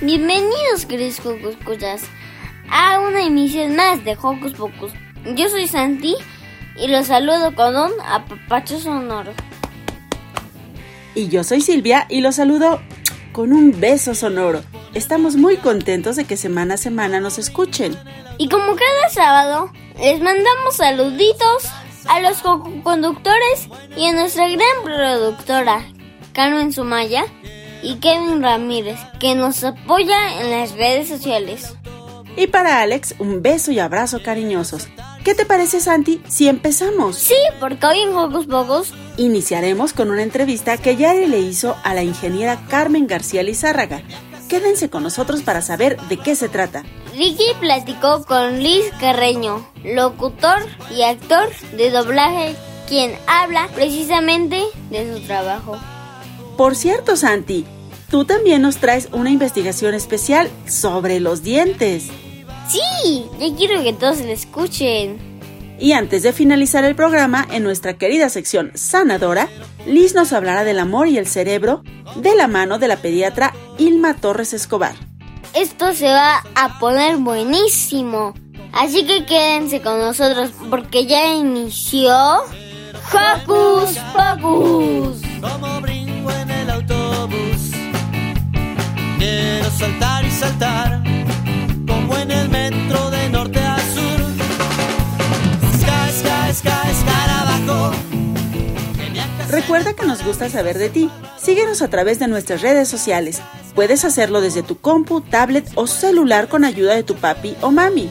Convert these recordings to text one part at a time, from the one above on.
Bienvenidos, queridos Hocus a una emisión más de Hocus Pocus. Yo soy Santi y los saludo con un apapacho sonoro. Y yo soy Silvia y los saludo con un beso sonoro. Estamos muy contentos de que semana a semana nos escuchen. Y como cada sábado, les mandamos saluditos a los conductores y a nuestra gran productora, Carmen Sumaya, y Kevin Ramírez, que nos apoya en las redes sociales. Y para Alex, un beso y abrazo cariñosos. ¿Qué te parece, Santi, si empezamos? Sí, porque hoy en Juegos Pocos iniciaremos con una entrevista que Yari le hizo a la ingeniera Carmen García Lizárraga. Quédense con nosotros para saber de qué se trata. Ricky platicó con Liz Carreño, locutor y actor de doblaje, quien habla precisamente de su trabajo. Por cierto, Santi, tú también nos traes una investigación especial sobre los dientes. Sí, ya quiero que todos la escuchen. Y antes de finalizar el programa, en nuestra querida sección sanadora, Liz nos hablará del amor y el cerebro de la mano de la pediatra Ilma Torres Escobar. Esto se va a poner buenísimo. Así que quédense con nosotros porque ya inició Hocus Pocus. Quiero saltar y saltar, como en el metro de norte a sur. Sky, sky, sky, abajo. Recuerda que nos gusta saber de ti. Síguenos a través de nuestras redes sociales. Puedes hacerlo desde tu compu, tablet o celular con ayuda de tu papi o mami.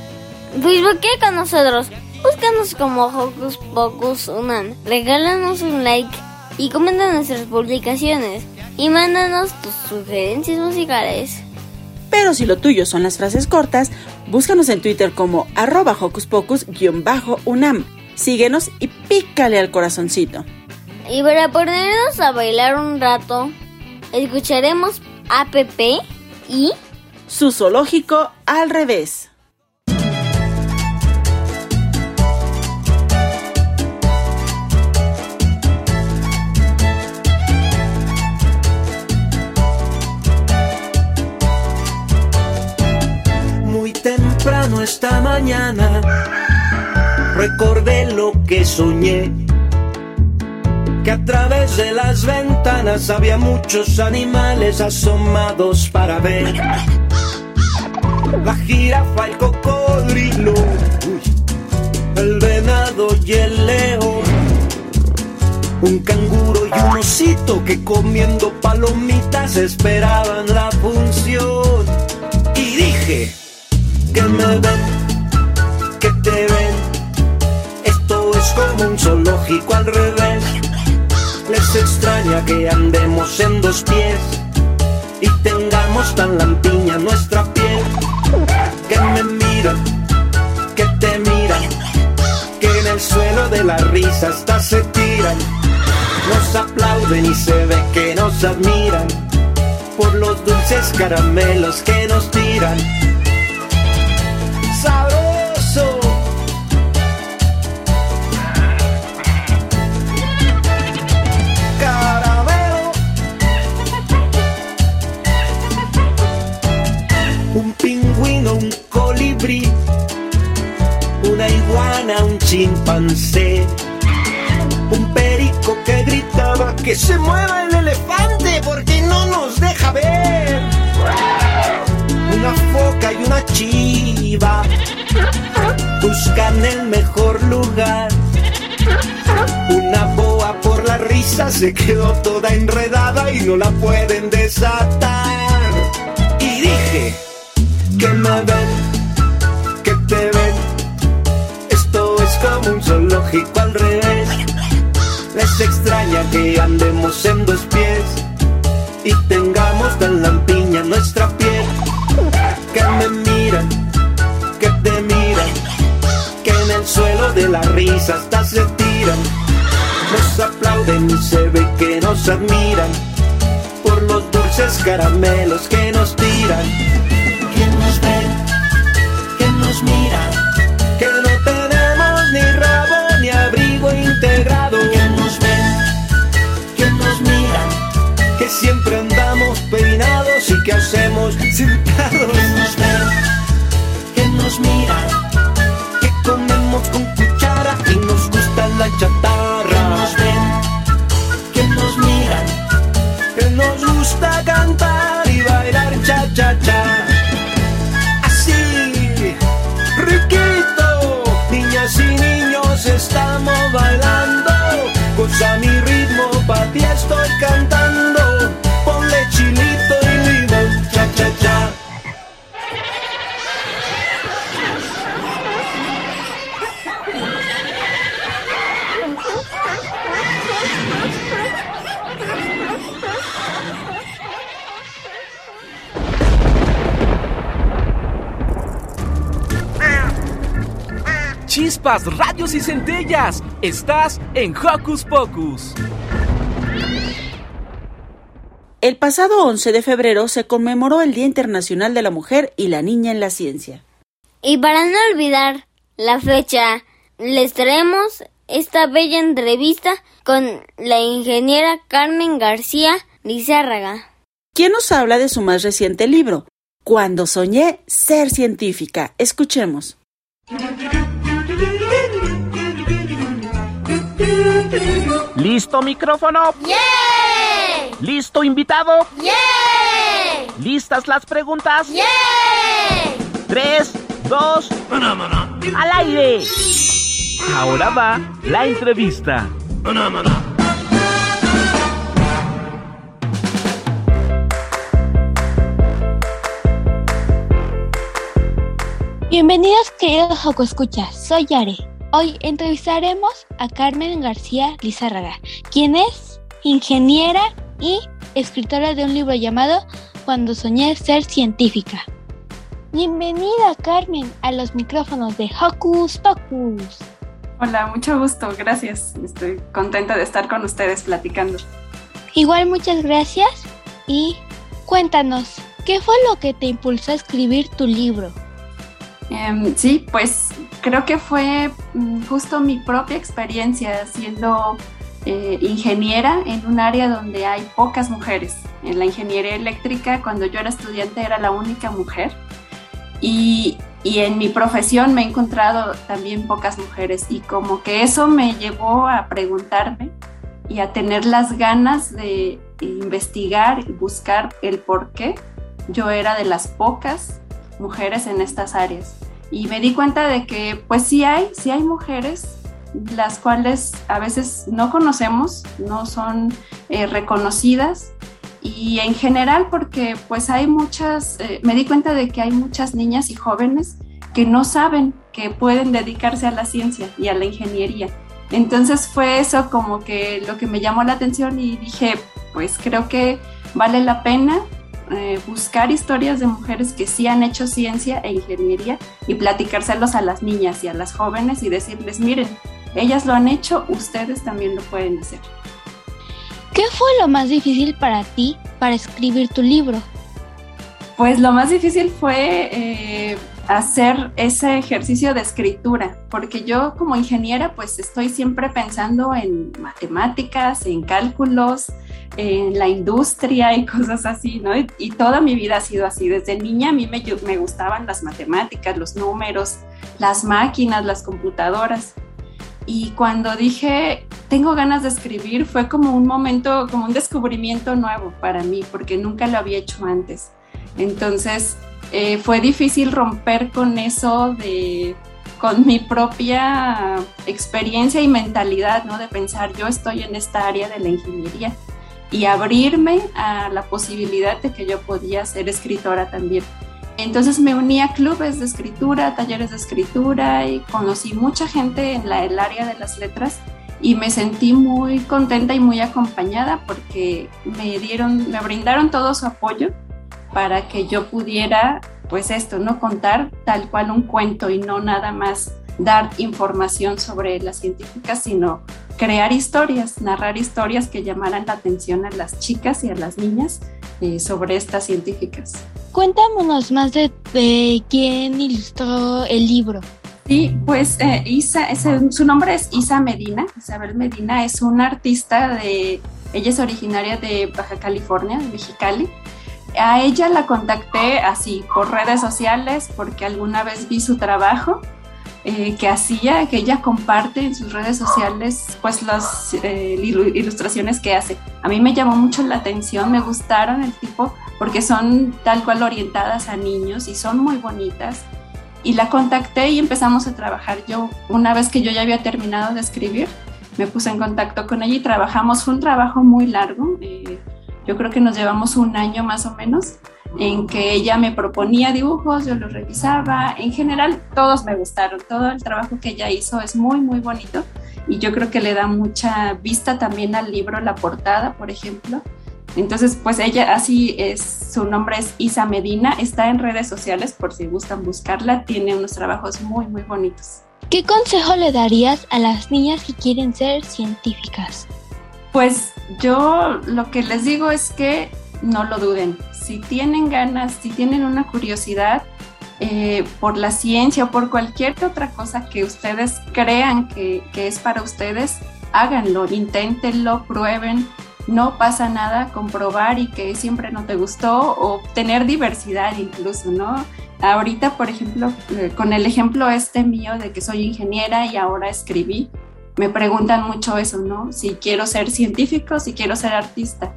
Pues qué con nosotros. Búscanos como Hocus Pocus Unan. Regálanos un like y comenta nuestras publicaciones y mándanos tus sugerencias musicales. Pero si lo tuyo son las frases cortas, búscanos en Twitter como arroba unam Síguenos y pícale al corazoncito. Y para ponernos a bailar un rato, escucharemos APP y... Su zoológico al revés. Recordé lo que soñé, que a través de las ventanas había muchos animales asomados para ver. La jirafa, el cocodrilo, el venado y el león, un canguro y un osito que comiendo palomitas esperaban la función. Y dije, que me ven, Esto es como un zoológico al revés. Les extraña que andemos en dos pies y tengamos tan lampiña nuestra piel. Que me miran, que te miran, que en el suelo de la risa hasta se tiran. Nos aplauden y se ve que nos admiran por los dulces caramelos que nos tiran iguana, un chimpancé, un perico que gritaba que se mueva el elefante porque no nos deja ver, una foca y una chiva buscan el mejor lugar. Una boa por la risa se quedó toda enredada y no la pueden desatar. Y dije que me ven, que te ven. Como un zoológico al revés. Les extraña que andemos en dos pies y tengamos tan lampiña nuestra piel. Que me miran, que te miran, que en el suelo de la risa hasta se tiran. Nos aplauden y se ve que nos admiran por los dulces caramelos que nos tiran. ¿Quién nos ve? ¿Quién nos mira? Sentados. ¿Quién nos ve? ¿Quién nos mira? Que comemos con cuchara y nos gusta la chatarra. ¿Quién nos ven? ¿Quién nos mira? Que nos gusta cantar y bailar cha cha cha. Chispas, radios y centellas. Estás en Hocus Pocus. El pasado 11 de febrero se conmemoró el Día Internacional de la Mujer y la Niña en la Ciencia. Y para no olvidar la fecha, les traemos esta bella entrevista con la ingeniera Carmen García Lizárraga. ¿Quién nos habla de su más reciente libro? Cuando soñé ser científica. Escuchemos. ¿Listo micrófono? ¡Yeah! ¿Listo invitado? ¡Yeah! ¿Listas las preguntas? ¡Yeah! Tres, dos, al aire. Ahora va la entrevista. Bienvenidos queridos Joco Escuchas, soy Yare. Hoy entrevistaremos a Carmen García Lizárraga, quien es ingeniera y escritora de un libro llamado Cuando soñé ser científica. Bienvenida Carmen a los micrófonos de Hocus Pocus. Hola, mucho gusto, gracias. Estoy contenta de estar con ustedes platicando. Igual muchas gracias y cuéntanos, ¿qué fue lo que te impulsó a escribir tu libro? Em, sí, pues creo que fue mm, justo mi propia experiencia siendo eh, ingeniera en un área donde hay pocas mujeres. En la ingeniería eléctrica, cuando yo era estudiante, era la única mujer. Y, y en mi profesión me he encontrado también pocas mujeres. Y como que eso me llevó a preguntarme y a tener las ganas de investigar y buscar el por qué yo era de las pocas mujeres en estas áreas. Y me di cuenta de que pues sí hay, sí hay mujeres las cuales a veces no conocemos, no son eh, reconocidas y en general porque pues hay muchas, eh, me di cuenta de que hay muchas niñas y jóvenes que no saben que pueden dedicarse a la ciencia y a la ingeniería. Entonces fue eso como que lo que me llamó la atención y dije, pues creo que vale la pena eh, buscar historias de mujeres que sí han hecho ciencia e ingeniería y platicárselos a las niñas y a las jóvenes y decirles, miren, ellas lo han hecho, ustedes también lo pueden hacer. ¿Qué fue lo más difícil para ti para escribir tu libro? Pues lo más difícil fue eh, hacer ese ejercicio de escritura, porque yo como ingeniera pues estoy siempre pensando en matemáticas, en cálculos, en la industria y cosas así, ¿no? Y, toda mi vida ha sido así. Desde niña a mí me, me gustaban las matemáticas, los números, las máquinas, las computadoras. Y cuando dije, tengo ganas de escribir, fue como un momento, como un descubrimiento nuevo para mí, porque nunca lo había hecho antes. Entonces, eh, fue difícil romper con eso de con mi propia experiencia y mentalidad, ¿no? De pensar, yo estoy en esta área de la ingeniería y abrirme a la posibilidad de que yo podía ser escritora también. Entonces me uní a clubes de escritura, talleres de escritura y conocí mucha gente en la, el área de las letras y me sentí muy contenta y muy acompañada porque me dieron, me brindaron todo su apoyo para que yo pudiera, pues esto, no contar tal cual un cuento y no nada más dar información sobre las científicas, sino crear historias, narrar historias que llamaran la atención a las chicas y a las niñas eh, sobre estas científicas. Cuéntanos más de, quién ilustró el libro. Sí, pues eh, Isa, su nombre es Isa Medina. Isabel Medina es una artista de, ella es originaria de Baja California, de Mexicali. A ella la contacté así por redes sociales porque alguna vez vi su trabajo eh, que hacía, que ella comparte en sus redes sociales, pues las eh, ilustraciones que hace. A mí me llamó mucho la atención, me gustaron el tipo, porque son tal cual orientadas a niños y son muy bonitas. Y la contacté y empezamos a trabajar. Yo, una vez que yo ya había terminado de escribir, me puse en contacto con ella y trabajamos. Fue un trabajo muy largo. Eh, yo creo que nos llevamos un año más o menos en que ella me proponía dibujos, yo los revisaba. En general, todos me gustaron. Todo el trabajo que ella hizo es muy, muy bonito y yo creo que le da mucha vista también al libro, la portada, por ejemplo. Entonces, pues ella así es, su nombre es Isa Medina, está en redes sociales por si gustan buscarla, tiene unos trabajos muy, muy bonitos. ¿Qué consejo le darías a las niñas que quieren ser científicas? Pues yo lo que les digo es que no lo duden. Si tienen ganas, si tienen una curiosidad eh, por la ciencia o por cualquier otra cosa que ustedes crean que, que es para ustedes, háganlo, inténtenlo, prueben. No pasa nada comprobar y que siempre no te gustó o tener diversidad incluso, ¿no? Ahorita, por ejemplo, eh, con el ejemplo este mío de que soy ingeniera y ahora escribí, me preguntan mucho eso, ¿no? Si quiero ser científico, si quiero ser artista.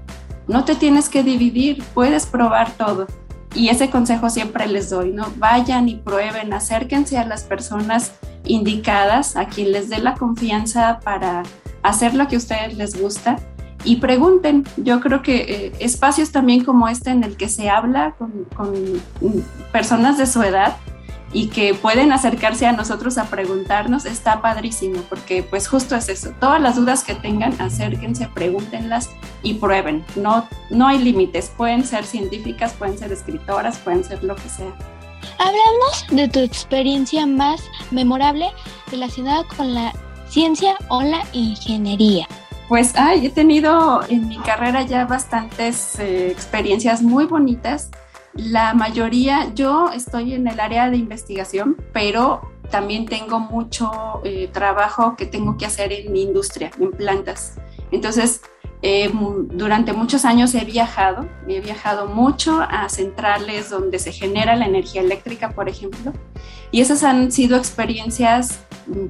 No te tienes que dividir, puedes probar todo. Y ese consejo siempre les doy, ¿no? Vayan y prueben, acérquense a las personas indicadas, a quien les dé la confianza para hacer lo que a ustedes les gusta y pregunten. Yo creo que eh, espacios también como este en el que se habla con, con personas de su edad, y que pueden acercarse a nosotros a preguntarnos, está padrísimo, porque pues justo es eso, todas las dudas que tengan, acérquense, pregúntenlas y prueben, no, no hay límites, pueden ser científicas, pueden ser escritoras, pueden ser lo que sea. Háblanos de tu experiencia más memorable relacionada con la ciencia o la ingeniería. Pues ay, he tenido en mi carrera ya bastantes eh, experiencias muy bonitas la mayoría, yo estoy en el área de investigación, pero también tengo mucho eh, trabajo que tengo que hacer en mi industria, en plantas. Entonces, eh, durante muchos años he viajado, he viajado mucho a centrales donde se genera la energía eléctrica, por ejemplo, y esas han sido experiencias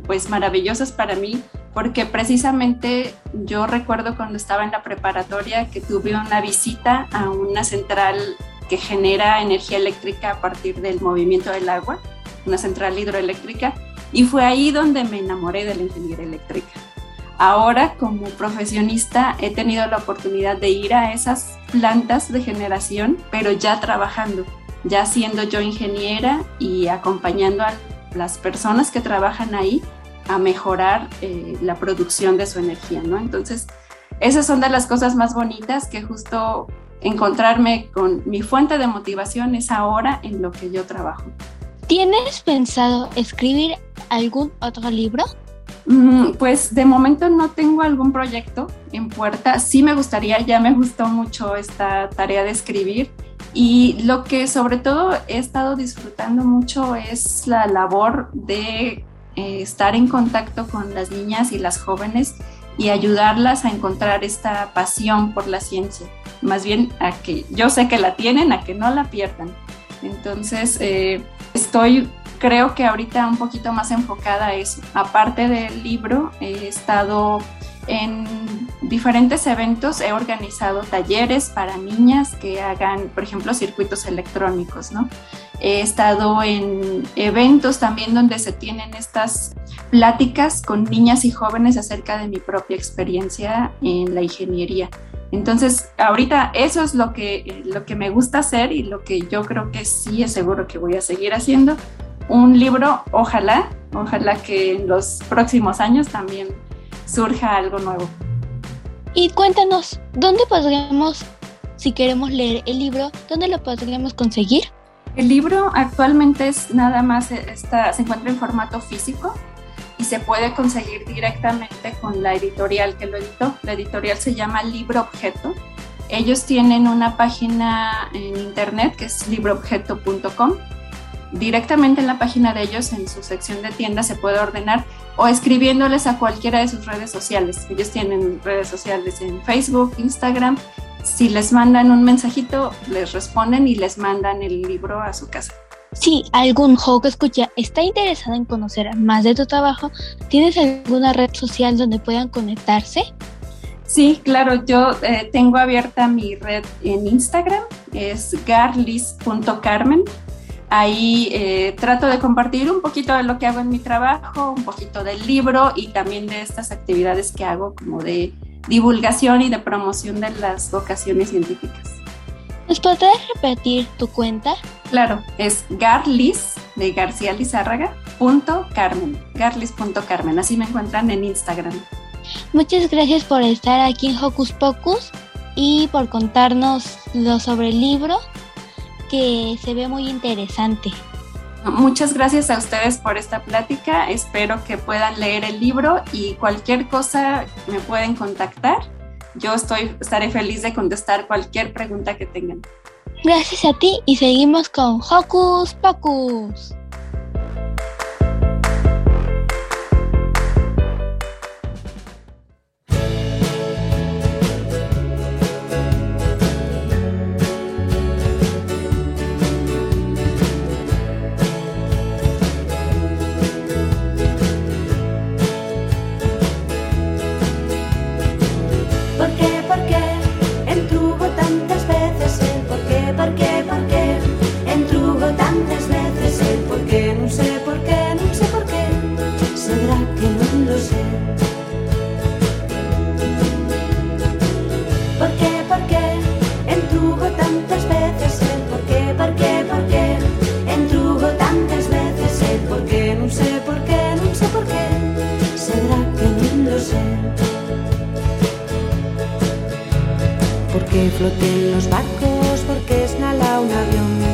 pues maravillosas para mí, porque precisamente yo recuerdo cuando estaba en la preparatoria que tuve una visita a una central que genera energía eléctrica a partir del movimiento del agua, una central hidroeléctrica, y fue ahí donde me enamoré de la ingeniería eléctrica. Ahora, como profesionista, he tenido la oportunidad de ir a esas plantas de generación, pero ya trabajando, ya siendo yo ingeniera y acompañando a las personas que trabajan ahí a mejorar eh, la producción de su energía, ¿no? Entonces, esas son de las cosas más bonitas que justo encontrarme con mi fuente de motivación es ahora en lo que yo trabajo. ¿Tienes pensado escribir algún otro libro? Mm, pues de momento no tengo algún proyecto en puerta. Sí me gustaría, ya me gustó mucho esta tarea de escribir Y lo que sobre todo he estado disfrutando mucho es la labor de eh, estar en contacto con las niñas y las jóvenes y ayudarlas a encontrar esta pasión por la ciencia. Más bien a que yo sé que la tienen, a que no la pierdan. Entonces, eh, estoy, creo que ahorita un poquito más enfocada a eso. Aparte del libro, he estado en diferentes eventos, he organizado talleres para niñas que hagan, por ejemplo, circuitos electrónicos, ¿no? He estado en eventos también donde se tienen estas pláticas con niñas y jóvenes acerca de mi propia experiencia en la ingeniería. Entonces, ahorita eso es lo que, lo que me gusta hacer y lo que yo creo que sí es seguro que voy a seguir haciendo. Un libro, ojalá, ojalá que en los próximos años también surja algo nuevo. Y cuéntanos, ¿dónde podríamos, si queremos leer el libro, dónde lo podríamos conseguir? El libro actualmente es nada más, está, se encuentra en formato físico y se puede conseguir directamente con la editorial que lo editó. La editorial se llama Libro Objeto. Ellos tienen una página en internet que es libroobjeto.com. Directamente en la página de ellos, en su sección de tienda, se puede ordenar o escribiéndoles a cualquiera de sus redes sociales. Ellos tienen redes sociales en Facebook, Instagram. Si les mandan un mensajito, les responden y les mandan el libro a su casa. Si algún escucha está interesado en conocer más de tu trabajo, ¿tienes alguna red social donde puedan conectarse? Sí, claro, yo eh, tengo abierta mi red en Instagram, es garlis.carmen. Ahí eh, trato de compartir un poquito de lo que hago en mi trabajo, un poquito del libro y también de estas actividades que hago como de divulgación y de promoción de las vocaciones científicas. ¿Nos podrías repetir tu cuenta? Claro, es garlis de García Lizárraga punto Carmen, garlis.carmen, así me encuentran en Instagram. Muchas gracias por estar aquí en Hocus Pocus y por contarnos lo sobre el libro que se ve muy interesante. Muchas gracias a ustedes por esta plática. Espero que puedan leer el libro y cualquier cosa me pueden contactar yo estoy, estaré feliz de contestar cualquier pregunta que tengan. Gracias a ti y seguimos con Hocus Pocus. Floten los barcos porque es nala un avión,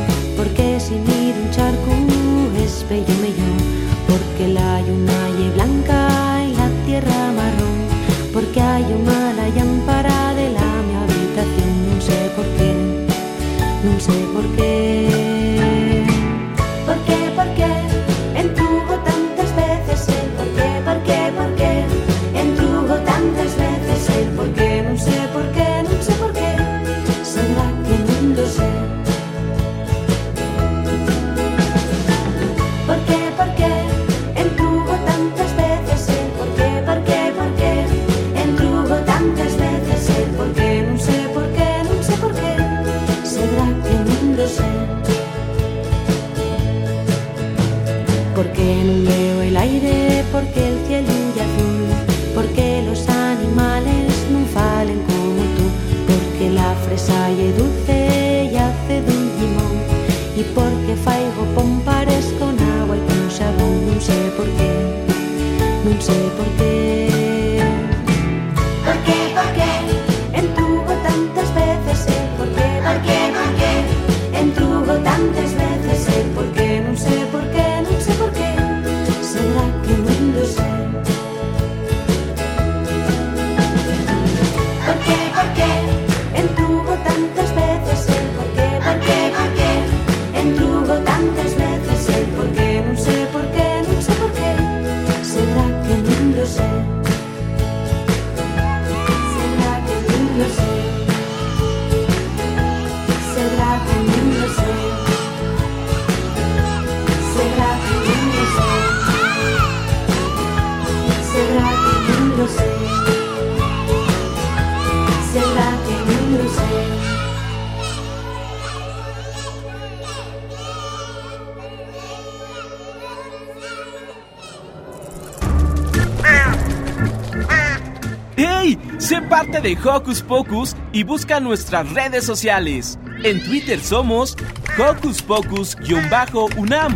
De Hocus Pocus y busca nuestras redes sociales. En Twitter somos Hocus Pocus-UNAM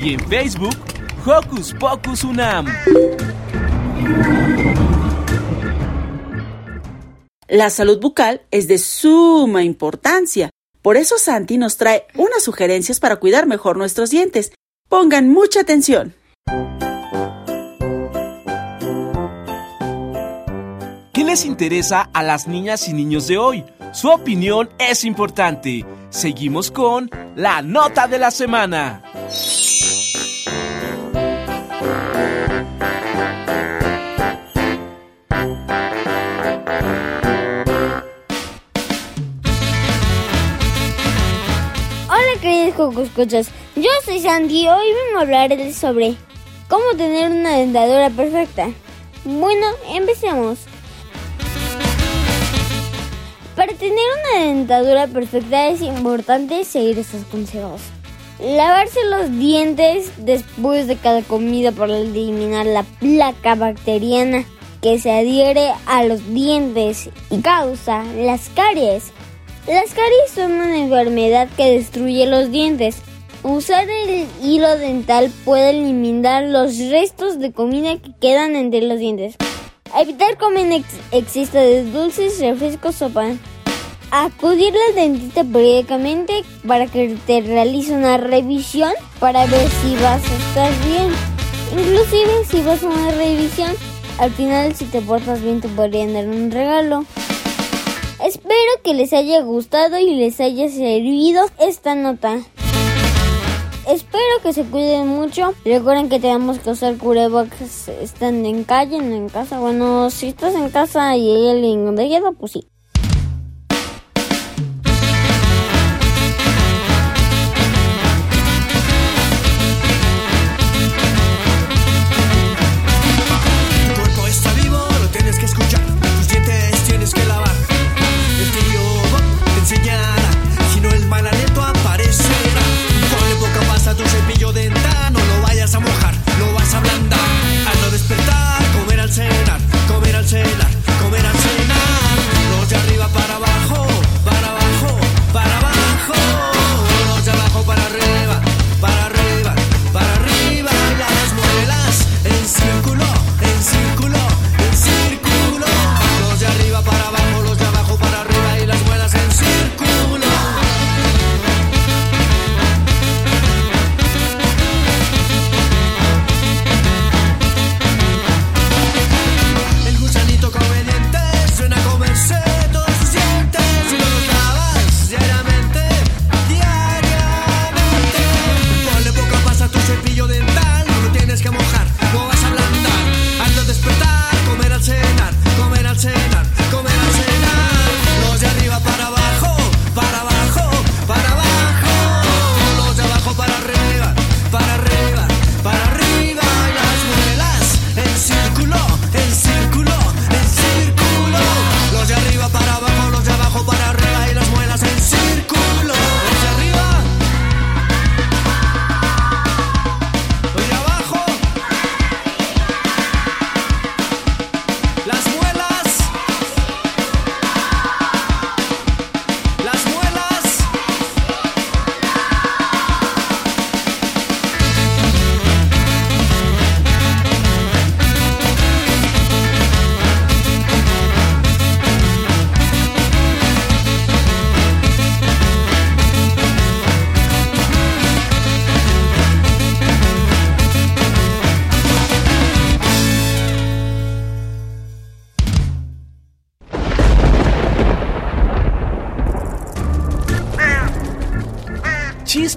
y en Facebook Hocus Pocus UNAM. La salud bucal es de suma importancia. Por eso Santi nos trae unas sugerencias para cuidar mejor nuestros dientes. Pongan mucha atención. Les interesa a las niñas y niños de hoy? Su opinión es importante. Seguimos con la nota de la semana. Hola queridos escuchas, yo soy Sandy y hoy vengo a hablarles sobre cómo tener una dentadura perfecta. Bueno, empecemos. Para tener una dentadura perfecta es importante seguir estos consejos. Lavarse los dientes después de cada comida para eliminar la placa bacteriana que se adhiere a los dientes y causa las caries. Las caries son una enfermedad que destruye los dientes. Usar el hilo dental puede eliminar los restos de comida que quedan entre los dientes. Evitar comer ex exceso de dulces, refrescos o pan. Acudir al dentista periódicamente para que te realice una revisión para ver si vas a estar bien. Inclusive si vas a una revisión, al final si te portas bien te podrían dar un regalo. Espero que les haya gustado y les haya servido esta nota. Espero que se cuiden mucho. Recuerden que tenemos que usar cubrebocas estando en calle, no en casa. Bueno, si estás en casa y hay alguien contagiado, pues sí.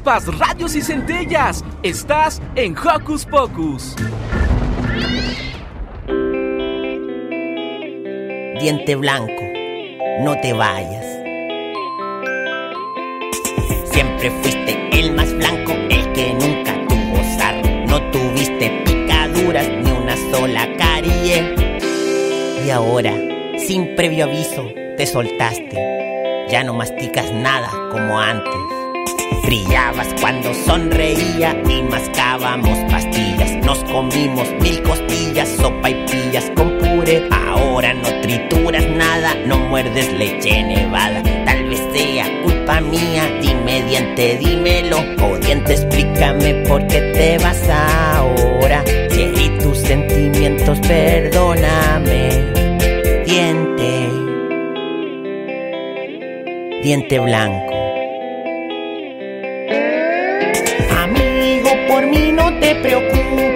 Chispas, radios y centellas. Estás en Hocus Pocus. Diente blanco, no te vayas. Siempre fuiste el más blanco, el que nunca tuvo sarro. No tuviste picaduras ni una sola carie. Y ahora, sin previo aviso, te soltaste. Ya no masticas nada como antes. Brillabas cuando sonreía y mascábamos pastillas. Nos comimos mil costillas, sopa y pillas con puré. Ahora no trituras nada, no muerdes leche nevada. Tal vez sea culpa mía, dime diente, dímelo. O diente, explícame por qué te vas ahora. Si tus sentimientos, perdóname. Diente, diente blanco. Mí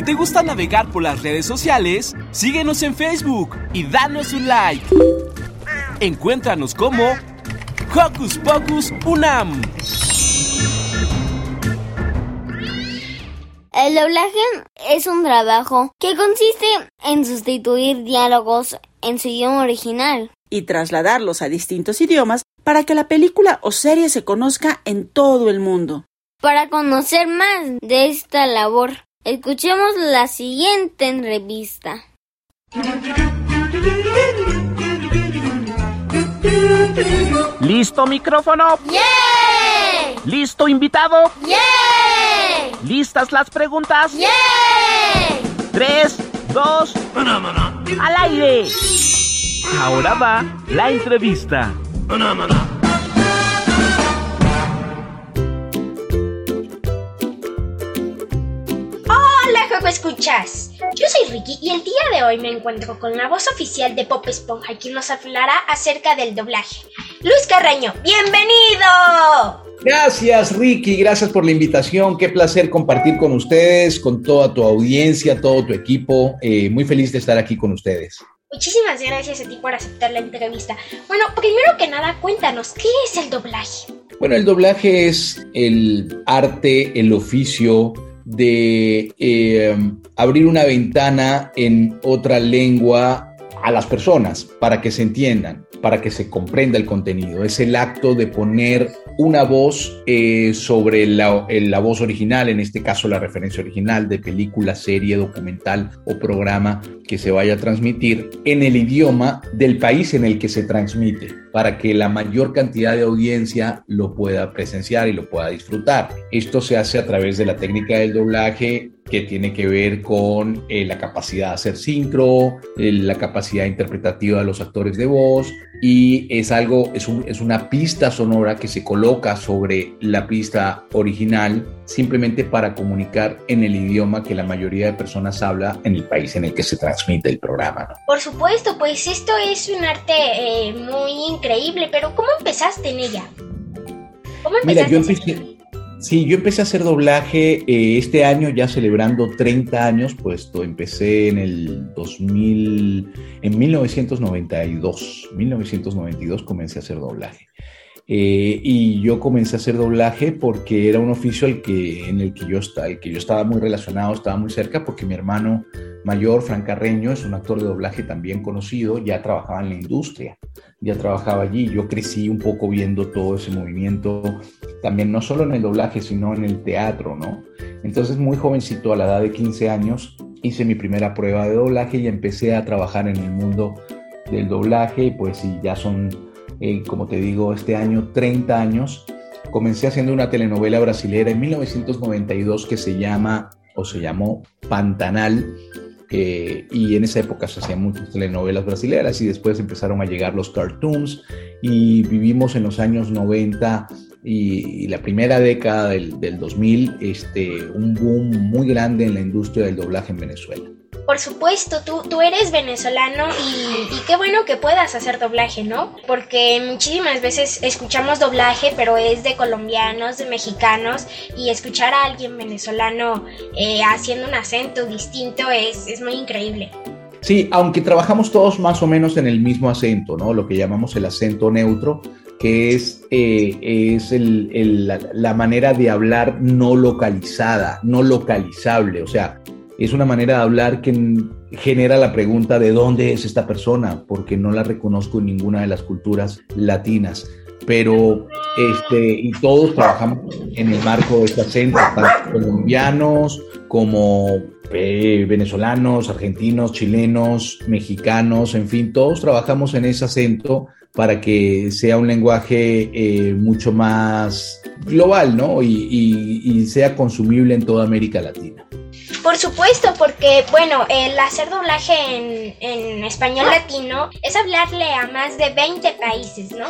Si te gusta navegar por las redes sociales, síguenos en Facebook y danos un like. Encuéntranos como Hocus Pocus Unam. El doblaje es un trabajo que consiste en sustituir diálogos en su idioma original. y trasladarlos a distintos idiomas para que la película o serie se conozca en todo el mundo. Para conocer más de esta labor, escuchemos la siguiente entrevista. ¿Listo micrófono? ¡Yay! ¿Listo invitado? ¡Yay! ¿Listas las preguntas? ¡Yay! Tres, dos, al aire. Ahora va la entrevista. Escuchas. Yo soy Ricky y el día de hoy me encuentro con la voz oficial de Pop Esponja quien nos hablará acerca del doblaje. Luis Carreño, bienvenido. Gracias Ricky, gracias por la invitación. Qué placer compartir con ustedes, con toda tu audiencia, todo tu equipo. Eh, muy feliz de estar aquí con ustedes. Muchísimas gracias a ti por aceptar la entrevista. Bueno, primero que nada, cuéntanos, ¿qué es el doblaje? Bueno, el doblaje es el arte, el oficio de eh, abrir una ventana en otra lengua a las personas para que se entiendan, para que se comprenda el contenido. Es el acto de poner una voz eh, sobre la, la, voz original, en este caso la referencia original de película, serie, documental o programa que se vaya a transmitir en el idioma del país en el que se transmite, para que la mayor cantidad de audiencia lo pueda presenciar y lo pueda disfrutar. Esto se hace a través de la técnica del doblaje que tiene que ver con eh, la capacidad de hacer sincro, eh, la capacidad interpretativa de los actores de voz y es algo, es, un, es una pista sonora que se coloca sobre la pista original simplemente para comunicar en el idioma que la mayoría de personas habla en el país en el que se transmite el programa. ¿no? Por supuesto, pues esto es un arte eh, muy increíble, pero ¿cómo empezaste en ella? ¿Cómo Mira, yo empecé, Sí, yo empecé a hacer doblaje eh, este año, ya celebrando 30 años, puesto empecé en el 2000, en 1992, 1992 comencé a hacer doblaje. Eh, y yo comencé a hacer doblaje porque era un oficio al que, en el que, yo, el que yo estaba muy relacionado, estaba muy cerca, porque mi hermano mayor, Fran Carreño, es un actor de doblaje también conocido, ya trabajaba en la industria, ya trabajaba allí. Yo crecí un poco viendo todo ese movimiento, también no solo en el doblaje, sino en el teatro, ¿no? Entonces, muy jovencito, a la edad de 15 años, hice mi primera prueba de doblaje y empecé a trabajar en el mundo del doblaje, y pues sí, ya son eh, como te digo, este año 30 años. Comencé haciendo una telenovela brasilera en 1992 que se llama o se llamó Pantanal. Y en esa época se hacían muchas telenovelas brasileras y después empezaron a llegar los cartoons y vivimos en los años 90 y, y la primera década del, del 2000 este, un boom muy grande en la industria del doblaje en Venezuela. Por supuesto, tú, tú eres venezolano y, qué bueno que puedas hacer doblaje, ¿no? Porque muchísimas veces escuchamos doblaje, pero es de colombianos, de mexicanos, y escuchar a alguien venezolano eh, haciendo un acento distinto es, es muy increíble. Sí, aunque trabajamos todos más o menos en el mismo acento, ¿no? Lo que llamamos el acento neutro, que es, eh, es el, el, la, manera de hablar no localizada, no localizable. O sea, es una manera de hablar que genera la pregunta de dónde es esta persona, porque no la reconozco en ninguna de las culturas latinas. Pero, este, y todos trabajamos en el marco de este acento, tanto colombianos como eh, venezolanos, argentinos, chilenos, mexicanos, en fin, todos trabajamos en ese acento para que sea un lenguaje eh, mucho más global, ¿no? Y, y, y sea consumible en toda América Latina. Por supuesto, porque bueno, el hacer doblaje en, en, español latino es hablarle a más de 20 países, ¿no?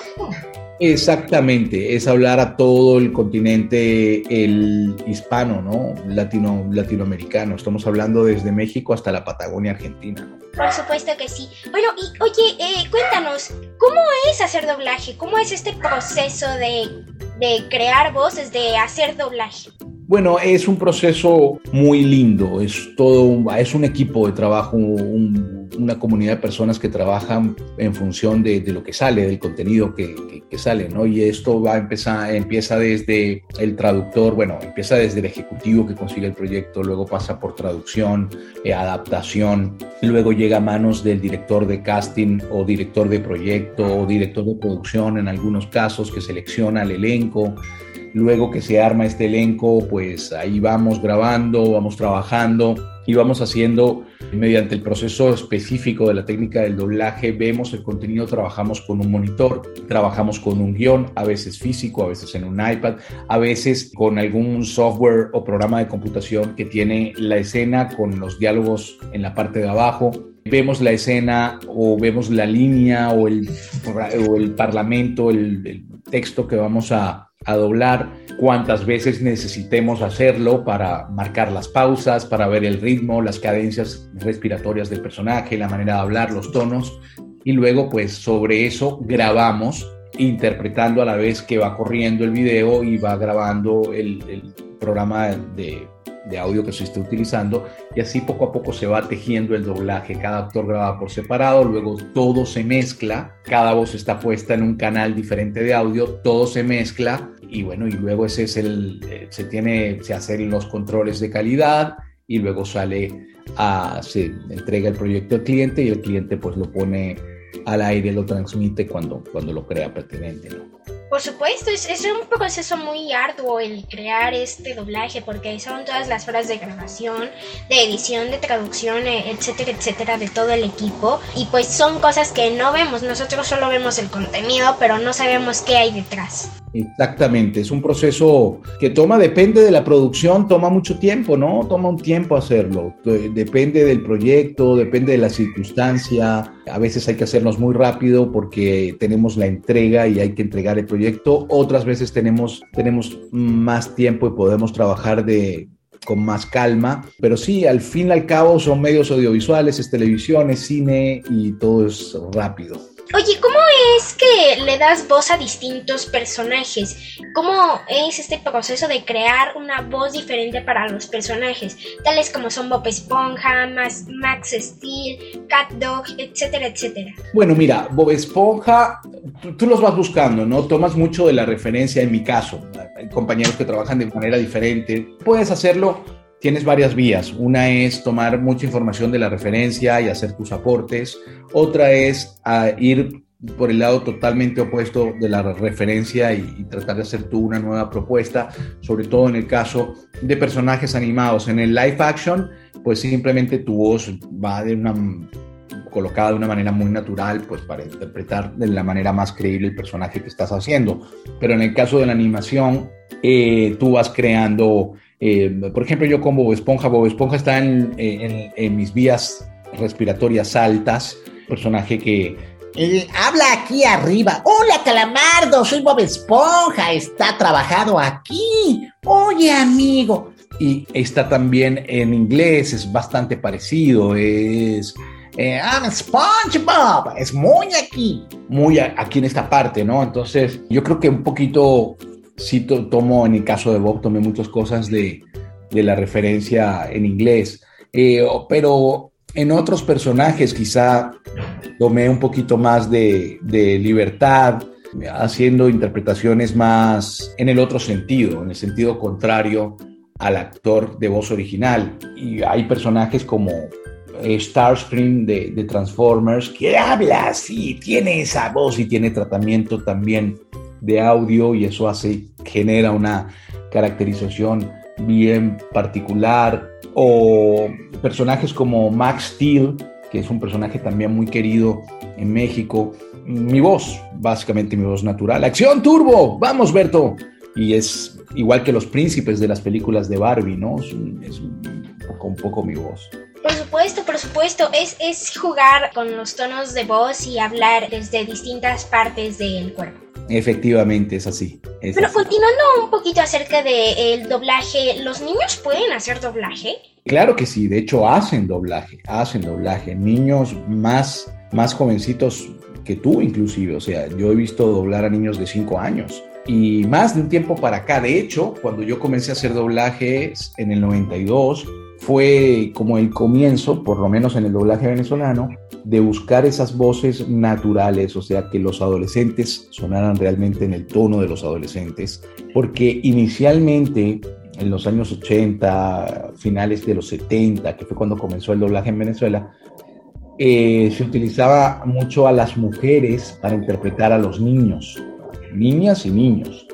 Exactamente, es hablar a todo el continente el hispano, ¿no? Latino, latinoamericano. Estamos hablando desde México hasta la Patagonia Argentina, ¿no? Por supuesto que sí. Bueno, y oye, eh, cuéntanos, ¿cómo es hacer doblaje? ¿Cómo es este proceso de, de crear voces, de hacer doblaje? Bueno, es un proceso muy lindo, es todo, un, es un equipo de trabajo, un, una comunidad de personas que trabajan en función de, lo que sale, del contenido que, sale, ¿no? Y esto va a empezar, empieza desde el traductor, bueno, empieza desde el ejecutivo que consigue el proyecto, luego pasa por traducción, eh, adaptación, luego llega a manos del director de casting o director de proyecto o director de producción en algunos casos que selecciona el elenco. Luego que se arma este elenco, pues ahí vamos grabando, vamos trabajando y vamos haciendo mediante el proceso específico de la técnica del doblaje, vemos el contenido, trabajamos con un monitor, trabajamos con un guion, a veces físico, a veces en un iPad, a veces con algún software o programa de computación que tiene la escena con los diálogos en la parte de abajo, vemos la escena o vemos la línea o el, o el parlamento, el, el texto que vamos a, a doblar, cuántas veces necesitemos hacerlo para marcar las pausas, para ver el ritmo, las cadencias respiratorias del personaje, la manera de hablar, los tonos, y luego pues sobre eso grabamos interpretando a la vez que va corriendo el video y va grabando el, el programa de, de, audio que se esté utilizando y así poco a poco se va tejiendo el doblaje. Cada actor graba por separado, luego todo se mezcla, cada voz está puesta en un canal diferente de audio, todo se mezcla y bueno, y luego ese es el, se tiene, se hacen los controles de calidad y luego sale a, se entrega el proyecto al cliente y el cliente pues lo pone al aire, lo transmite cuando, cuando lo crea pertinente, ¿no? Por supuesto, es, es, un proceso muy arduo el crear este doblaje porque son todas las horas de grabación, de edición, de traducción, etcétera, etcétera, de todo el equipo. Y pues son cosas que no vemos, nosotros solo vemos el contenido, pero no sabemos qué hay detrás. Exactamente, es un proceso que toma, depende de la producción, toma mucho tiempo, ¿no? Toma un tiempo hacerlo, depende del proyecto, depende de la circunstancia, a veces hay que hacernos muy rápido porque tenemos la entrega y hay que entregar el proyecto, otras veces tenemos, tenemos más tiempo y podemos trabajar de, con más calma, pero sí, al fin y al cabo son medios audiovisuales, es televisión, es cine y todo es rápido. Oye, ¿cómo es que le das voz a distintos personajes? ¿Cómo es este proceso de crear una voz diferente para los personajes? Tales como son Bob Esponja, Max, Max Steel, Cat Dog, etcétera, etcétera. Bueno, mira, Bob Esponja, tú, los vas buscando, ¿no? Tomas mucho de la referencia, en mi caso. Hay compañeros que trabajan de manera diferente. Puedes hacerlo tienes varias vías. Una es tomar mucha información de la referencia y hacer tus aportes. Otra es a ir por el lado totalmente opuesto de la referencia y, y, tratar de hacer tú una nueva propuesta, sobre todo en el caso de personajes animados. En el live action, pues simplemente tu voz va de una colocada de una manera muy natural, pues para interpretar de la manera más creíble el personaje que estás haciendo. Pero en el caso de la animación, eh, tú vas creando eh, por ejemplo, yo como Bob Esponja, Bob Esponja está en, en, en mis vías respiratorias altas, personaje que... Eh, habla aquí arriba. Hola, Calamardo, soy Bob Esponja, está trabajado aquí. Oye, amigo, Y está también en inglés, es bastante parecido, es... Eh, I'm SpongeBob, es muy aquí, muy aquí en esta parte, ¿no? Entonces, yo creo que un poquito, sí tomo, en el caso de Bob, tomé muchas cosas de, de la referencia en inglés, eh, pero en otros personajes quizá tomé un poquito más de, libertad, haciendo interpretaciones más en el otro sentido, en el sentido contrario al actor de voz original. Y hay personajes como eh, Starscream de, de, Transformers que habla así, tiene esa voz y tiene tratamiento también de audio y eso hace, genera una caracterización bien particular. O personajes como Max Steel, que es un personaje también muy querido en México, mi voz, básicamente mi voz natural. ¡Acción Turbo! ¡Vamos, Berto! Y es igual que los príncipes de las películas de Barbie, ¿no? Es, un, poco, un, poco, mi voz. Por supuesto, por supuesto. Es, es jugar con los tonos de voz y hablar desde distintas partes del cuerpo. Efectivamente, es así. Es Pero así. continuando un poquito acerca del de doblaje, ¿los niños pueden hacer doblaje? Claro que sí, de hecho hacen doblaje, hacen doblaje. Niños más, más jovencitos que tú inclusive, o sea, yo he visto doblar a niños de 5 años y más de un tiempo para acá. De hecho, cuando yo comencé a hacer doblaje en el 92, fue como el comienzo, por lo menos en el doblaje venezolano, de buscar esas voces naturales, o sea, que los adolescentes sonaran realmente en el tono de los adolescentes, porque inicialmente en los años 80, finales de los 70, que fue cuando comenzó el doblaje en Venezuela, eh, se utilizaba mucho a las mujeres para interpretar a los niños, niñas y niños.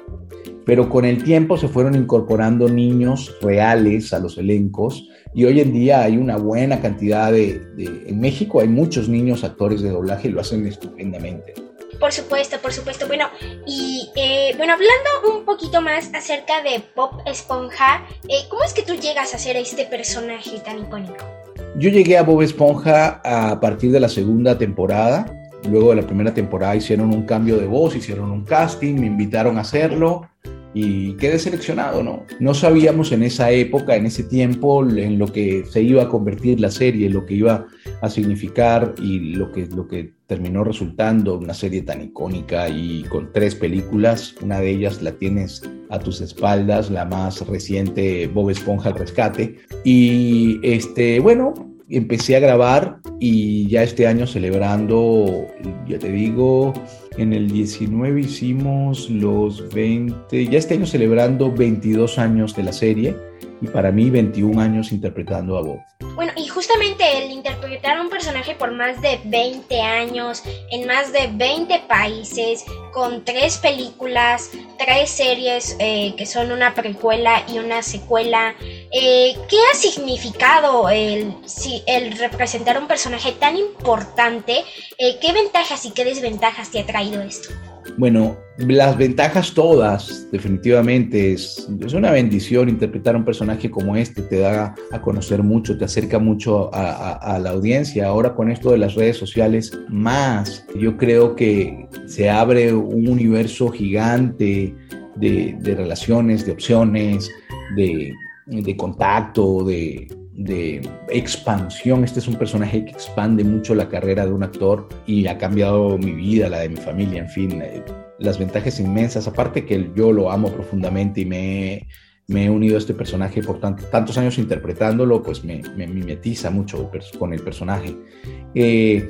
Pero con el tiempo se fueron incorporando niños reales a los elencos y hoy en día hay una buena cantidad de, de en México hay muchos niños actores de doblaje y lo hacen estupendamente. Por supuesto, por supuesto. Bueno, y eh, bueno, hablando un poquito más acerca de Bob Esponja, eh, ¿cómo es que tú llegas a ser este personaje tan icónico? Yo llegué a Bob Esponja a partir de la segunda temporada. Luego de la primera temporada hicieron un cambio de voz, hicieron un casting, me invitaron a hacerlo y quedé seleccionado, ¿no? No sabíamos en esa época, en ese tiempo, en lo que se iba a convertir la serie, lo que iba a significar y lo que, lo que terminó resultando una serie tan icónica y con tres películas. Una de ellas la tienes a tus espaldas, la más reciente, Bob Esponja al rescate. Y este, bueno, empecé a grabar y ya este año celebrando, ya te digo, en el 19 hicimos los 20, ya este año celebrando 22 años de la serie y para mí 21 años interpretando a Bob. Bueno, y justamente el interpretar a un personaje por más de 20 años, en más de 20 países, con tres películas, tres series eh, que son una precuela y una secuela, eh, ¿qué ha significado el, el representar un personaje tan importante? Eh, ¿Qué ventajas y qué desventajas te ha traído esto? Bueno, las ventajas todas, definitivamente, es, es, una bendición interpretar un personaje como este, te da a conocer mucho, te acerca mucho a, la audiencia. Ahora con esto de las redes sociales, más, yo creo que se abre un universo gigante de, relaciones, de opciones, de contacto, de, de expansión. Este es un personaje que expande mucho la carrera de un actor y ha cambiado mi vida, la de mi familia, en fin, eh, las ventajas inmensas. Aparte que yo lo amo profundamente y me, me he unido a este personaje por tant tantos años interpretándolo, pues me, me, mimetiza mucho con el personaje. Eh,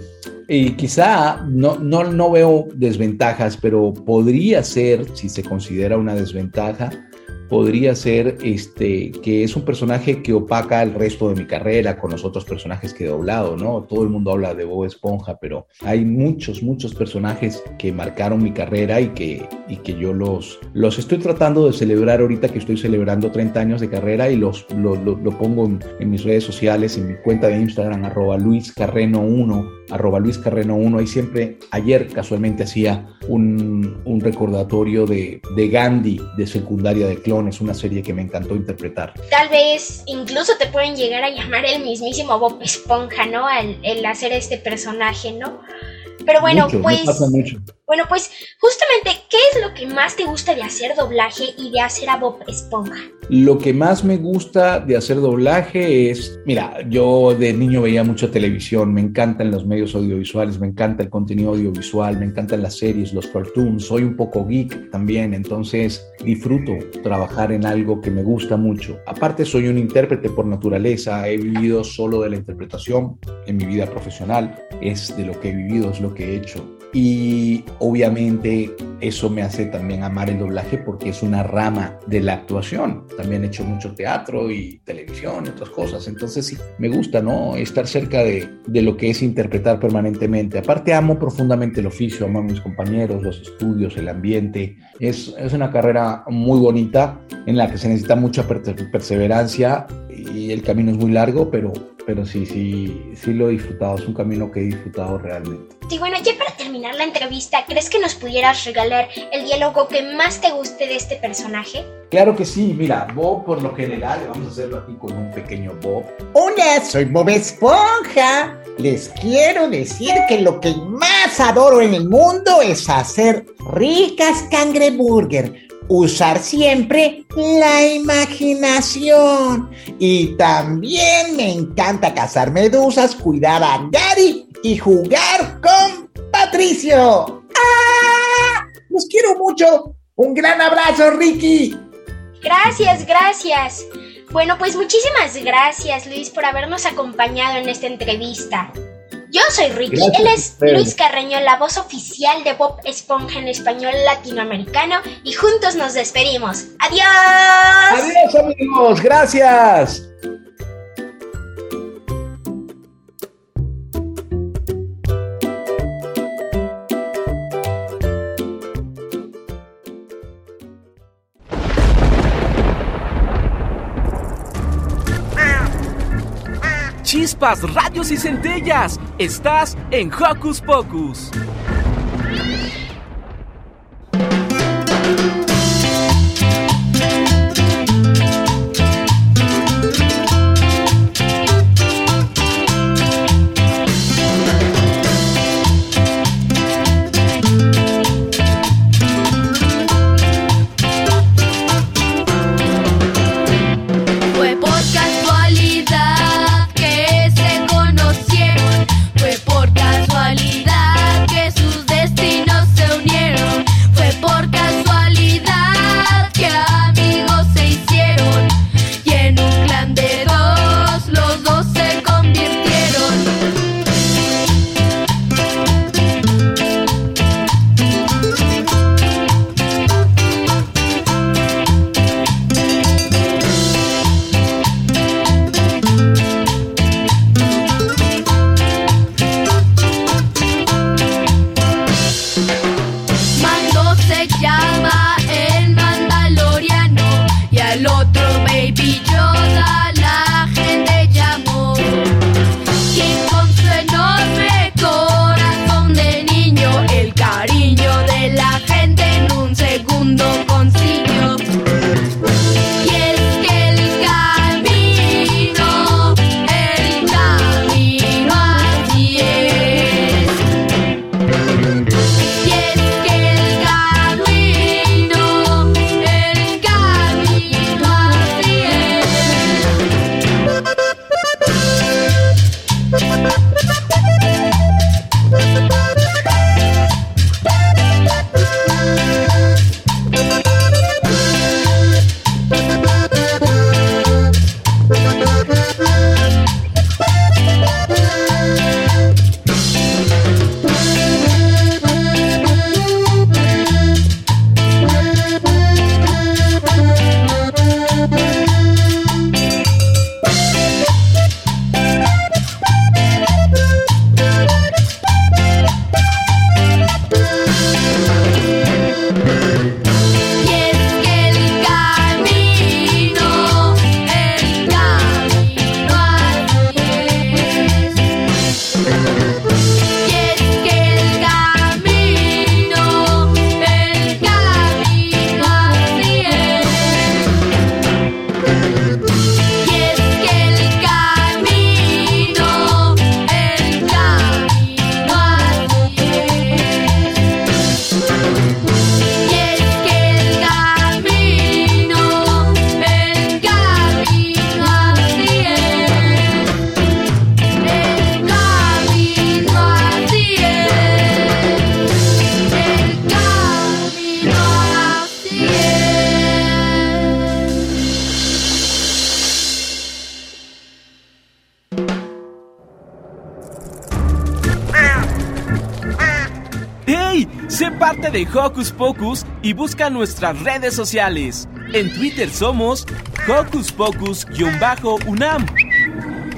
y quizá no, no, no veo desventajas, pero podría ser, si se considera una desventaja, podría ser este, que es un personaje que opaca el resto de mi carrera con los otros personajes que he doblado, ¿no? Todo el mundo habla de Bob Esponja, pero hay muchos, muchos personajes que marcaron mi carrera y que, y que yo los, los estoy tratando de celebrar ahorita que estoy celebrando 30 años de carrera y los, lo, pongo en, mis redes sociales, en mi cuenta de Instagram, arroba Luis Carreno 1, arroba Luis Carreno 1, y siempre, ayer casualmente hacía un, un recordatorio de, de Gandhi, de secundaria de Clon es una serie que me encantó interpretar. Tal vez incluso te pueden llegar a llamar el mismísimo Bob Esponja, ¿no? El hacer este personaje, ¿no? Pero bueno, mucho, pues. Me pasa mucho. Bueno, pues justamente, ¿qué es lo que más te gusta de hacer doblaje y de hacer a Bob Esponja? Lo que más me gusta de hacer doblaje es, mira, yo de niño veía mucha televisión, me encantan los medios audiovisuales, me encanta el contenido audiovisual, me encantan las series, los cartoons, soy un poco geek también, entonces disfruto trabajar en algo que me gusta mucho. Aparte soy un intérprete por naturaleza, he vivido solo de la interpretación en mi vida profesional, es de lo que he vivido, es lo que he hecho y obviamente eso me hace también amar el doblaje porque es una rama de la actuación. También he hecho mucho teatro y televisión y otras cosas. Entonces sí, me gusta, ¿no? Estar cerca de, de lo que es interpretar permanentemente. Aparte amo profundamente el oficio, amo a mis compañeros, los estudios, el ambiente. Es, es una carrera muy bonita en la que se necesita mucha perseverancia y el camino es muy largo, pero pero sí, sí, sí lo he disfrutado, es un camino que he disfrutado realmente. Sí, bueno, ya para terminar la entrevista, ¿crees que nos pudieras regalar el diálogo que más te guste de este personaje? Claro que sí, mira, Bob por lo general, vamos a hacerlo aquí con un pequeño Bob. Hola, soy Bob Esponja. Les quiero decir que lo que más adoro en el mundo es hacer ricas cangreburger usar siempre la imaginación. Y también me encanta cazar medusas, cuidar a Gary y jugar con Patricio. ¡Ah! Los quiero mucho. Un gran abrazo, Ricky. Gracias, gracias. Bueno, pues muchísimas gracias, Luis, por habernos acompañado en esta entrevista. Yo soy Ricky, él es Luis Carreño, la voz oficial de Bob Esponja en español latinoamericano y juntos nos despedimos. ¡Adiós! ¡Adiós amigos! ¡Gracias! Chispas, radios y centellas. Estás en Hocus Pocus. De Hocus Pocus y busca nuestras redes sociales. En Twitter somos Hocus Pocus-UNAM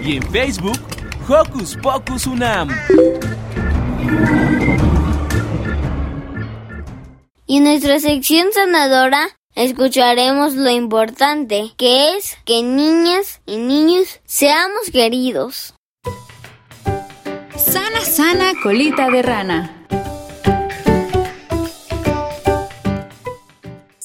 y en Facebook Hocus Pocus UNAM. Y en nuestra sección sanadora escucharemos lo importante que es que niñas y niños seamos queridos. Sana, sana, colita de rana.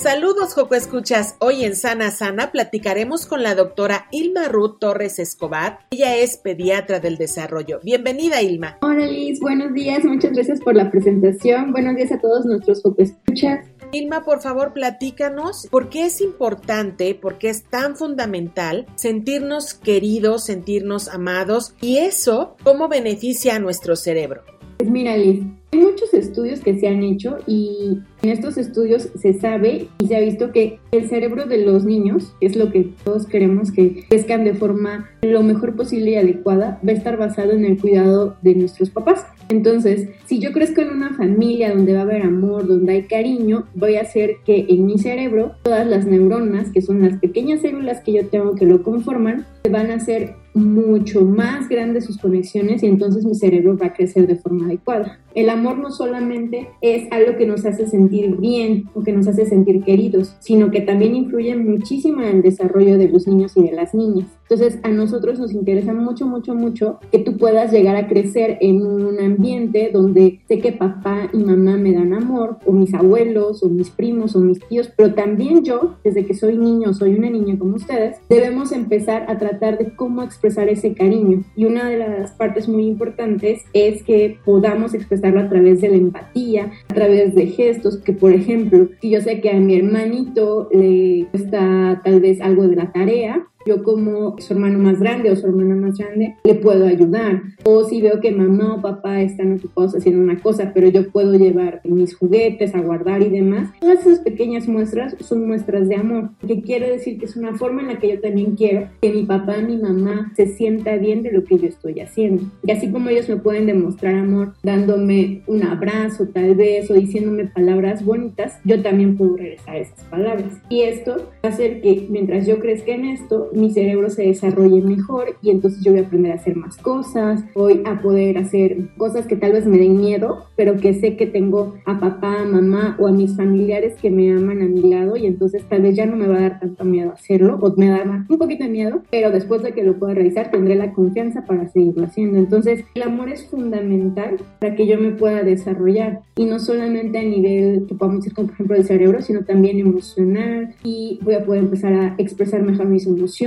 Saludos, Joco Escuchas. Hoy en Sana Sana platicaremos con la doctora Ilma Ruth Torres Escobar. Ella es pediatra del desarrollo. Bienvenida, Ilma. Hola, Liz. Buenos días. Muchas gracias por la presentación. Buenos días a todos nuestros Joco Escuchas. Ilma, por favor, platícanos por qué es importante, por qué es tan fundamental sentirnos queridos, sentirnos amados y eso, cómo beneficia a nuestro cerebro. Pues mira, Liz, hay muchos estudios que se han hecho y en estos estudios se sabe y se ha visto que el cerebro de los niños, que es lo que todos queremos que crezcan de forma lo mejor posible y adecuada, va a estar basado en el cuidado de nuestros papás. Entonces, si yo crezco en una familia donde va a haber amor, donde hay cariño, voy a hacer que en mi cerebro todas las neuronas, que son las pequeñas células que yo tengo que lo conforman, van a ser mucho más grandes sus conexiones y entonces mi cerebro va a crecer de forma adecuada. El amor no solamente es algo que nos hace sentir bien o que nos hace sentir queridos, sino que también influye muchísimo en el desarrollo de los niños y de las niñas. Entonces, a nosotros nos interesa mucho, mucho, mucho que tú puedas llegar a crecer en un ambiente donde sé que papá y mamá me dan amor, o mis abuelos, o mis primos, o mis tíos, pero también yo, desde que soy niño, soy una niña como ustedes, debemos empezar a tratar de cómo expresar ese cariño. Y una de las partes muy importantes es que podamos expresarlo a través de la empatía, a través de gestos, que por ejemplo, si yo sé que a mi hermanito le cuesta tal vez algo de la tarea, yo como su hermano más grande o su hermana más grande le puedo ayudar. O si veo que mamá o papá están ocupados haciendo una cosa, pero yo puedo llevar mis juguetes a guardar y demás. Todas esas pequeñas muestras son muestras de amor, que quiere decir que es una forma en la que yo también quiero que mi papá, mi mamá se sienta bien de lo que yo estoy haciendo. Y así como ellos me pueden demostrar amor dándome un abrazo tal vez o diciéndome palabras bonitas, yo también puedo regresar esas palabras. Y esto va a hacer que mientras yo crezca en esto, mi cerebro se desarrolle mejor y entonces yo voy a aprender a hacer más cosas, voy a poder hacer cosas que tal vez me den miedo, pero que sé que tengo a papá, a mamá o a mis familiares que me aman a mi lado y entonces tal vez ya no me va a dar tanto miedo hacerlo o me da un poquito de miedo, pero después de que lo pueda realizar tendré la confianza para seguirlo haciendo. Entonces el amor es fundamental para que yo me pueda desarrollar y no solamente a nivel que podemos decir como por ejemplo del cerebro, sino también emocional y voy a poder empezar a expresar mejor mis emociones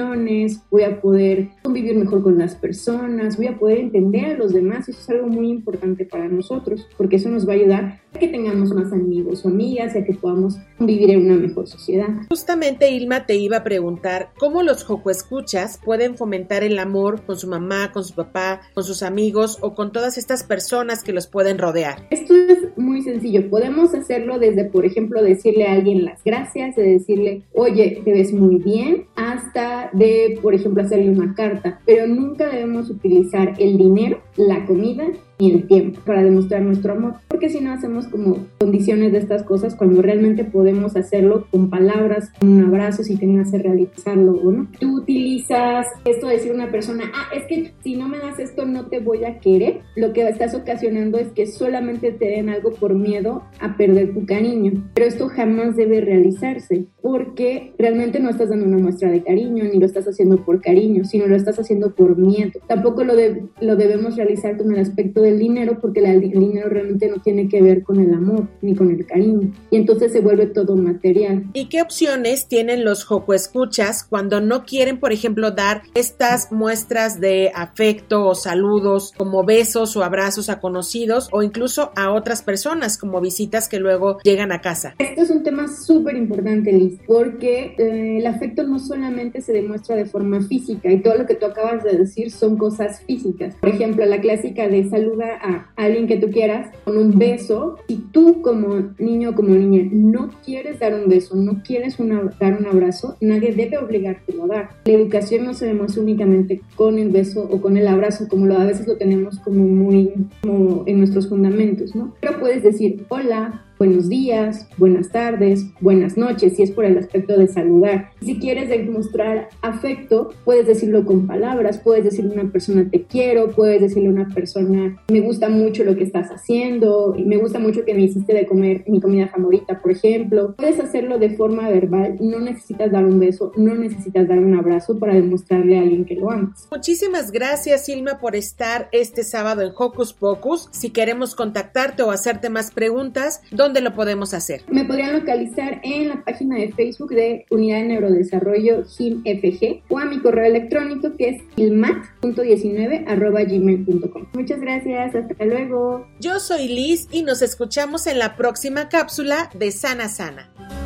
voy a poder convivir mejor con las personas, voy a poder entender a los demás. Eso es algo muy importante para nosotros, porque eso nos va a ayudar a que tengamos más amigos o amigas y a que podamos vivir en una mejor sociedad. Justamente, Ilma, te iba a preguntar cómo los Joco Escuchas pueden fomentar el amor con su mamá, con su papá, con sus amigos o con todas estas personas que los pueden rodear. Esto es muy sencillo. Podemos hacerlo desde, por ejemplo, decirle a alguien las gracias, de decirle, oye, te ves muy bien, hasta de, por ejemplo, hacerle una carta, pero nunca debemos utilizar el dinero, la comida y el tiempo para demostrar nuestro amor, porque si no hacemos como condiciones de estas cosas cuando realmente podemos hacerlo con palabras, con un abrazo, si te hace realizarlo o no. Tú utilizas esto de decir a una persona, ah, es que si no me das esto no te voy a querer, lo que estás ocasionando es que solamente te den algo por miedo a perder tu cariño, pero esto jamás debe realizarse porque realmente no estás dando una muestra de cariño ni lo estás haciendo por cariño, sino lo estás haciendo por miedo. Tampoco lo, lo debemos realizar con el aspecto del dinero porque el dinero realmente no tiene que ver con el amor ni con el cariño y entonces se vuelve todo material. ¿Y qué opciones tienen los Joco Escuchas cuando no quieren, por ejemplo, dar estas muestras de afecto o saludos como besos o abrazos a conocidos o incluso a otras personas como visitas que luego llegan a casa? Esto es un tema súper importante, Liz, porque eh, el afecto no solamente se demuestra de forma física y todo lo que tú acabas de decir son cosas físicas. Por ejemplo, la clásica de salud a alguien que tú quieras con un beso y tú como niño o como niña no quieres dar un beso, no quieres dar un abrazo, nadie debe obligarte a dar. La educación no se demuestra únicamente con el beso o con el abrazo, como a veces lo tenemos como muy en nuestros fundamentos, ¿no? Pero puedes decir hola, buenos días, buenas tardes, buenas noches, si es por el aspecto de saludar. Si quieres demostrar afecto, puedes decirlo con palabras, puedes decirle a una persona te quiero, puedes decirle a una persona me gusta mucho lo que estás haciendo, me gusta mucho que me hiciste de comer mi comida favorita, por ejemplo. Puedes hacerlo de forma verbal, no necesitas dar un beso, no necesitas dar un abrazo para demostrarle a alguien que lo amas. Muchísimas gracias, Silma, por estar este sábado en Hocus Pocus. Si queremos contactarte o hacerte más preguntas, ¿dónde lo podemos hacer? Me podrían localizar en la página de Facebook de Unidad de Neurodesarrollo GIMFG o a mi correo electrónico que es ilmat.19 Muchas gracias, hasta luego. Yo soy Liz y nos escuchamos en la próxima cápsula de Sana Sana.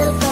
myself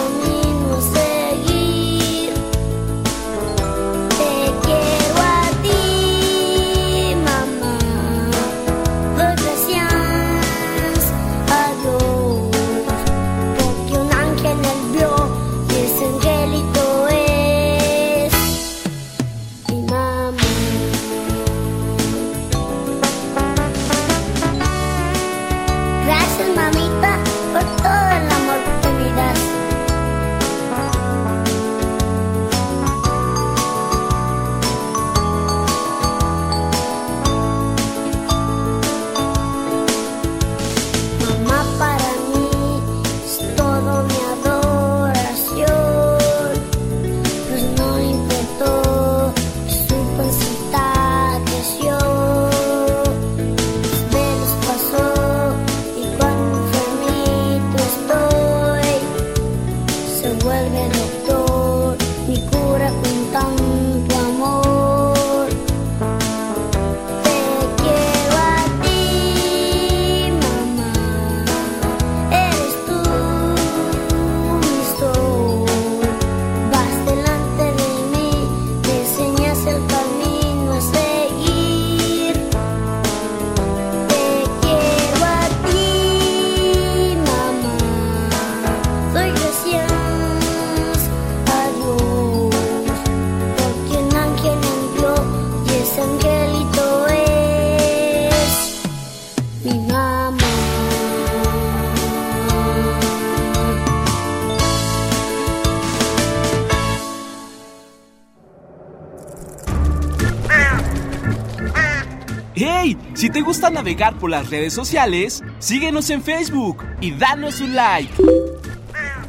Si te gusta navegar por las redes sociales, síguenos en Facebook y danos un like.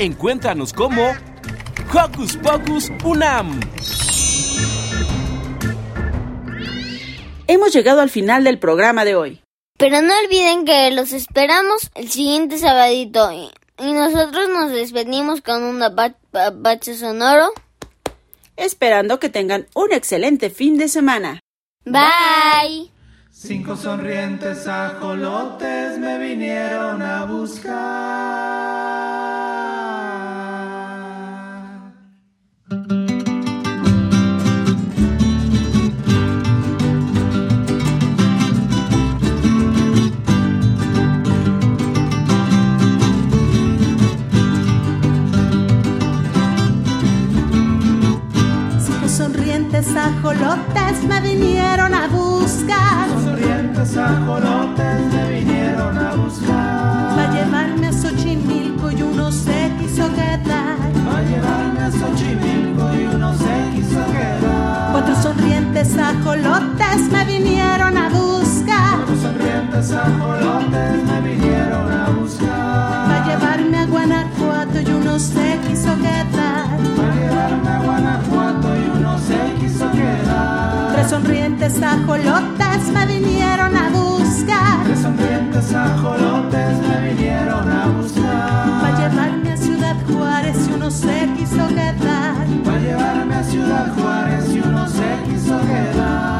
Encuéntranos como Hocus Pocus Unam. Hemos llegado al final del programa de hoy. Pero no olviden que los esperamos el siguiente sabadito y, y nosotros nos despedimos con un bache sonoro. Esperando que tengan un excelente fin de semana. Bye. Cinco sonrientes ajolotes me vinieron a buscar. Cinco sonrientes ajolotes me vinieron a buscar. Sonrientes ajolotes me vinieron a buscar. Va a llevarme a Xochimilco y uno se quiso quedar. llevarme a Xochimilco y uno se quiso quedar. Cuatro sonrientes ajolotes me vinieron a buscar. Cuatro sonrientes ajolotes me vinieron a buscar. Para llevarme a Guanajuato y uno se quiso quedar. Para llevarme a Guanajuato y sonrientes ajolotes me vinieron a buscar. Tres sonrientes ajolotes me vinieron a buscar. Para llevarme a Ciudad Juárez y uno se quiso quedar. Para llevarme a Ciudad Juárez y uno se quiso quedar.